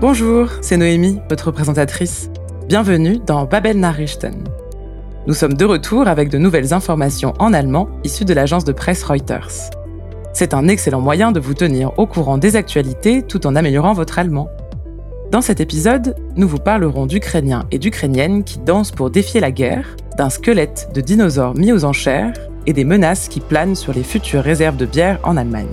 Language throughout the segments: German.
Bonjour, c'est Noémie, votre présentatrice. Bienvenue dans Babel Nachrichten. Nous sommes de retour avec de nouvelles informations en allemand issues de l'agence de presse Reuters. C'est un excellent moyen de vous tenir au courant des actualités tout en améliorant votre allemand. Dans cet épisode, nous vous parlerons d'Ukrainiens et d'Ukrainiennes qui dansent pour défier la guerre, d'un squelette de dinosaures mis aux enchères et des menaces qui planent sur les futures réserves de bière en Allemagne.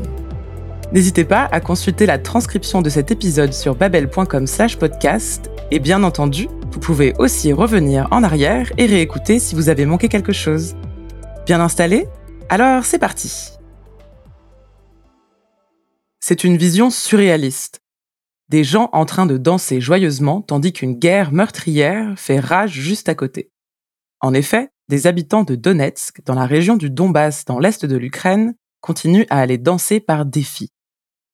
N'hésitez pas à consulter la transcription de cet épisode sur babel.com/podcast et bien entendu, vous pouvez aussi revenir en arrière et réécouter si vous avez manqué quelque chose. Bien installé? Alors c'est parti. C'est une vision surréaliste. Des gens en train de danser joyeusement tandis qu'une guerre meurtrière fait rage juste à côté. En effet, des habitants de Donetsk, dans la région du Donbass dans l'est de l'Ukraine, continuent à aller danser par défi.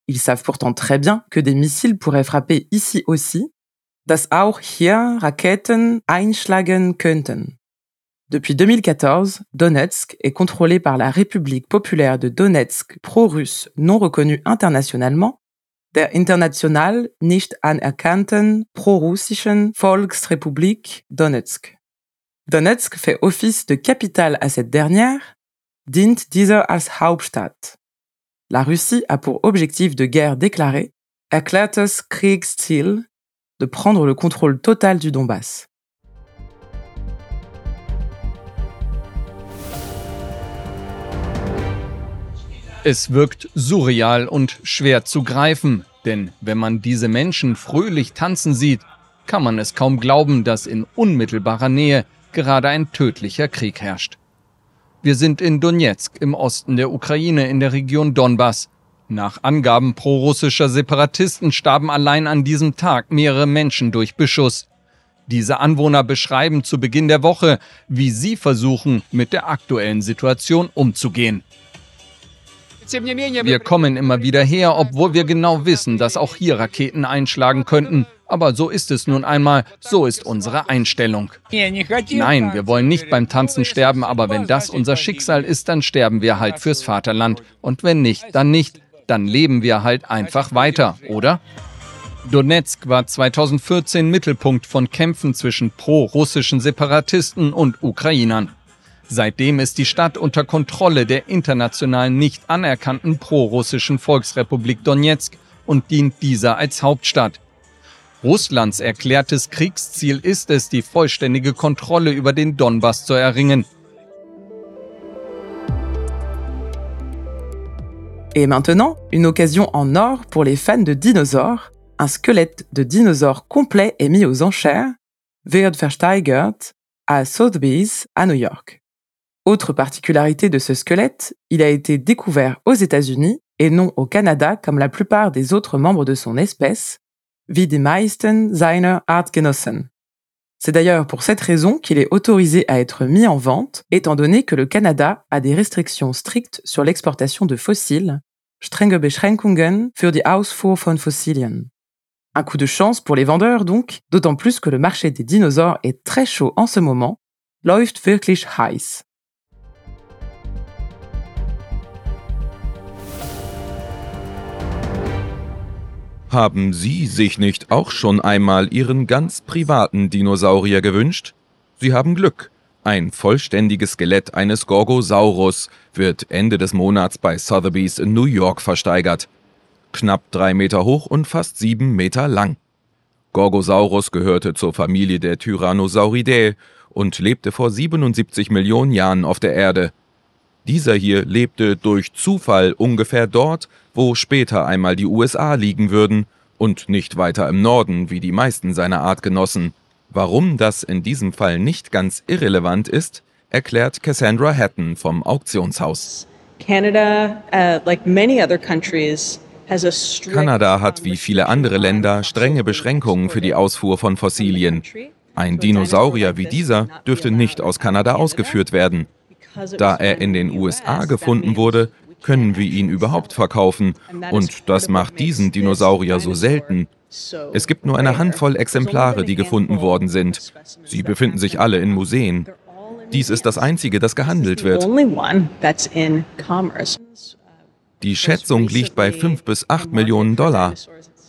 Ils savent pourtant très bien que des missiles pourraient frapper ici aussi, dass auch hier Raketen einschlagen könnten. Depuis 2014, Donetsk est contrôlé par la République populaire de Donetsk pro-russe non reconnue internationalement, der international nicht anerkannten pro-russischen Volksrepublik Donetsk. Donetsk fait office de capitale à cette dernière, dient dieser als Hauptstadt. La Russie a pour objectif de guerre déclaré, erklärtes Kriegsziel, de prendre le contrôle total du Donbass. Es wirkt surreal und schwer zu greifen, denn wenn man diese Menschen fröhlich tanzen sieht, kann man es kaum glauben, dass in unmittelbarer Nähe gerade ein tödlicher Krieg herrscht. Wir sind in Donetsk im Osten der Ukraine in der Region Donbass. Nach Angaben prorussischer Separatisten starben allein an diesem Tag mehrere Menschen durch Beschuss. Diese Anwohner beschreiben zu Beginn der Woche, wie sie versuchen, mit der aktuellen Situation umzugehen. Wir kommen immer wieder her, obwohl wir genau wissen, dass auch hier Raketen einschlagen könnten. Aber so ist es nun einmal, so ist unsere Einstellung. Nein, wir wollen nicht beim Tanzen sterben, aber wenn das unser Schicksal ist, dann sterben wir halt fürs Vaterland. Und wenn nicht, dann nicht. Dann leben wir halt einfach weiter, oder? Donetsk war 2014 Mittelpunkt von Kämpfen zwischen pro-russischen Separatisten und Ukrainern. Seitdem ist die Stadt unter Kontrolle der international nicht anerkannten pro-russischen Volksrepublik Donetsk und dient dieser als Hauptstadt. Russlands erklärtes Kriegsziel ist es, die vollständige Kontrolle über den Donbass zu erringen. Et maintenant, une occasion en or pour les fans de dinosaures. Un squelette de dinosaure complet est mis aux enchères, wird versteigert, à Sotheby's, à New York. Autre particularité de ce squelette, il a été découvert aux États-Unis et non au Canada comme la plupart des autres membres de son espèce, wie die meisten seiner Artgenossen. C'est d'ailleurs pour cette raison qu'il est autorisé à être mis en vente, étant donné que le Canada a des restrictions strictes sur l'exportation de fossiles, strenge Beschränkungen für die Ausfuhr von Fossilien. Un coup de chance pour les vendeurs donc, d'autant plus que le marché des dinosaures est très chaud en ce moment, läuft wirklich heiß. Haben Sie sich nicht auch schon einmal Ihren ganz privaten Dinosaurier gewünscht? Sie haben Glück. Ein vollständiges Skelett eines Gorgosaurus wird Ende des Monats bei Sotheby's in New York versteigert. Knapp drei Meter hoch und fast sieben Meter lang. Gorgosaurus gehörte zur Familie der Tyrannosauridae und lebte vor 77 Millionen Jahren auf der Erde. Dieser hier lebte durch Zufall ungefähr dort, wo später einmal die USA liegen würden und nicht weiter im Norden wie die meisten seiner Artgenossen. Warum das in diesem Fall nicht ganz irrelevant ist, erklärt Cassandra Hatton vom Auktionshaus. Canada, uh, like many other countries, Kanada hat wie viele andere Länder strenge Beschränkungen für die Ausfuhr von Fossilien. Ein Dinosaurier wie dieser dürfte nicht aus Kanada ausgeführt werden. Da er in den USA gefunden wurde, können wir ihn überhaupt verkaufen und das macht diesen Dinosaurier so selten. Es gibt nur eine Handvoll Exemplare, die gefunden worden sind. Sie befinden sich alle in Museen. Dies ist das einzige, das gehandelt wird. Die Schätzung liegt bei 5 bis 8 Millionen Dollar.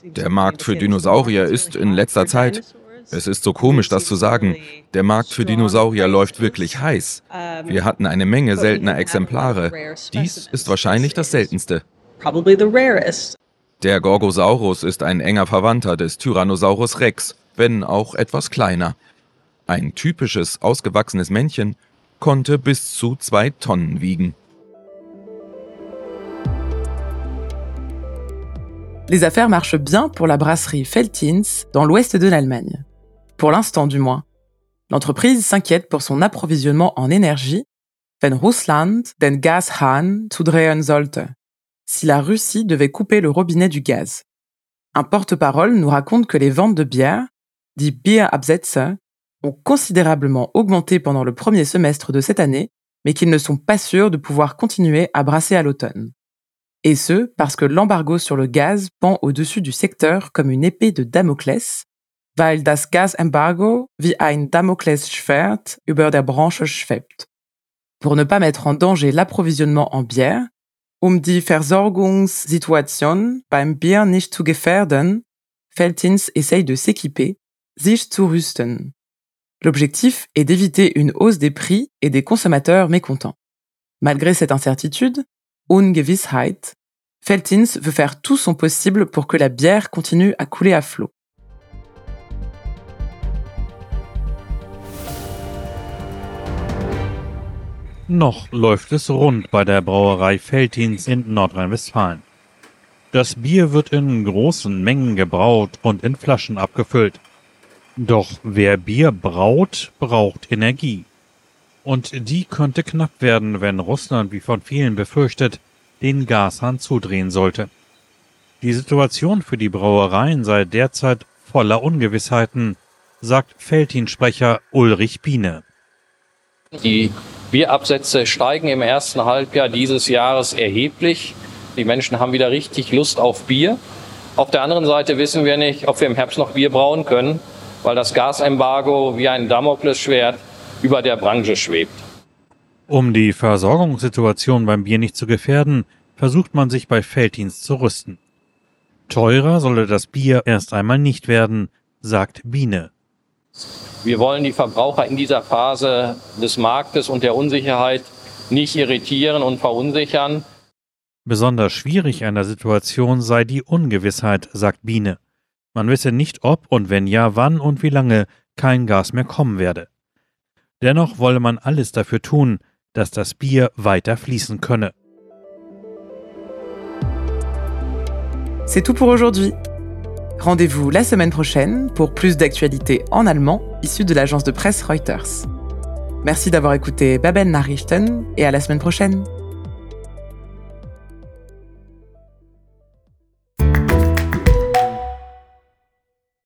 Der Markt für Dinosaurier ist in letzter Zeit, es ist so komisch, das zu sagen, der Markt für Dinosaurier läuft wirklich heiß. Wir hatten eine Menge seltener Exemplare. Dies ist wahrscheinlich das seltenste. Der Gorgosaurus ist ein enger Verwandter des Tyrannosaurus Rex, wenn auch etwas kleiner. Ein typisches, ausgewachsenes Männchen konnte bis zu zwei Tonnen wiegen. Les affaires marchent bien pour la brasserie Feltins dans l'ouest de l'Allemagne. Pour l'instant du moins. L'entreprise s'inquiète pour son approvisionnement en énergie, wenn Russland den Gashahn zudrehen sollte, si la Russie devait couper le robinet du gaz. Un porte-parole nous raconte que les ventes de bière, dit Bierabsätze, ont considérablement augmenté pendant le premier semestre de cette année, mais qu'ils ne sont pas sûrs de pouvoir continuer à brasser à l'automne. Et ce, parce que l'embargo sur le gaz pend au-dessus du secteur comme une épée de Damoclès, weil das Gasembargo wie ein Damoklesschwert über der Branche schwebt. Pour ne pas mettre en danger l'approvisionnement en bière, um die Versorgungssituation beim Bier nicht zu gefährden, Feltins essaye de s'équiper, sich zu rüsten. L'objectif est d'éviter une hausse des prix et des consommateurs mécontents. Malgré cette incertitude, Ungewissheit, Feltins veut faire tout son possible pour que la bière continue à couler à flot. Noch läuft es rund bei der Brauerei Feltins in Nordrhein-Westfalen. Das Bier wird in großen Mengen gebraut und in Flaschen abgefüllt. Doch wer Bier braut, braucht Energie. Und die könnte knapp werden, wenn Russland, wie von vielen befürchtet, den Gashahn zudrehen sollte. Die Situation für die Brauereien sei derzeit voller Ungewissheiten, sagt Feltin-Sprecher Ulrich Biene. Die Bierabsätze steigen im ersten Halbjahr dieses Jahres erheblich. Die Menschen haben wieder richtig Lust auf Bier. Auf der anderen Seite wissen wir nicht, ob wir im Herbst noch Bier brauen können weil das Gasembargo wie ein Damoklesschwert über der Branche schwebt. Um die Versorgungssituation beim Bier nicht zu gefährden, versucht man sich bei Felddienst zu rüsten. Teurer solle das Bier erst einmal nicht werden, sagt Biene. Wir wollen die Verbraucher in dieser Phase des Marktes und der Unsicherheit nicht irritieren und verunsichern. Besonders schwierig an der Situation sei die Ungewissheit, sagt Biene. Man wisse nicht, ob und wenn ja, wann und wie lange kein Gas mehr kommen werde. Dennoch wolle man alles dafür tun, dass das Bier weiter fließen könne. C'est tout pour aujourd'hui. Rendez-vous la semaine prochaine pour plus d'actualités en allemand issues de l'agence de presse Reuters. Merci d'avoir écouté Babel Nachrichten et à la semaine prochaine.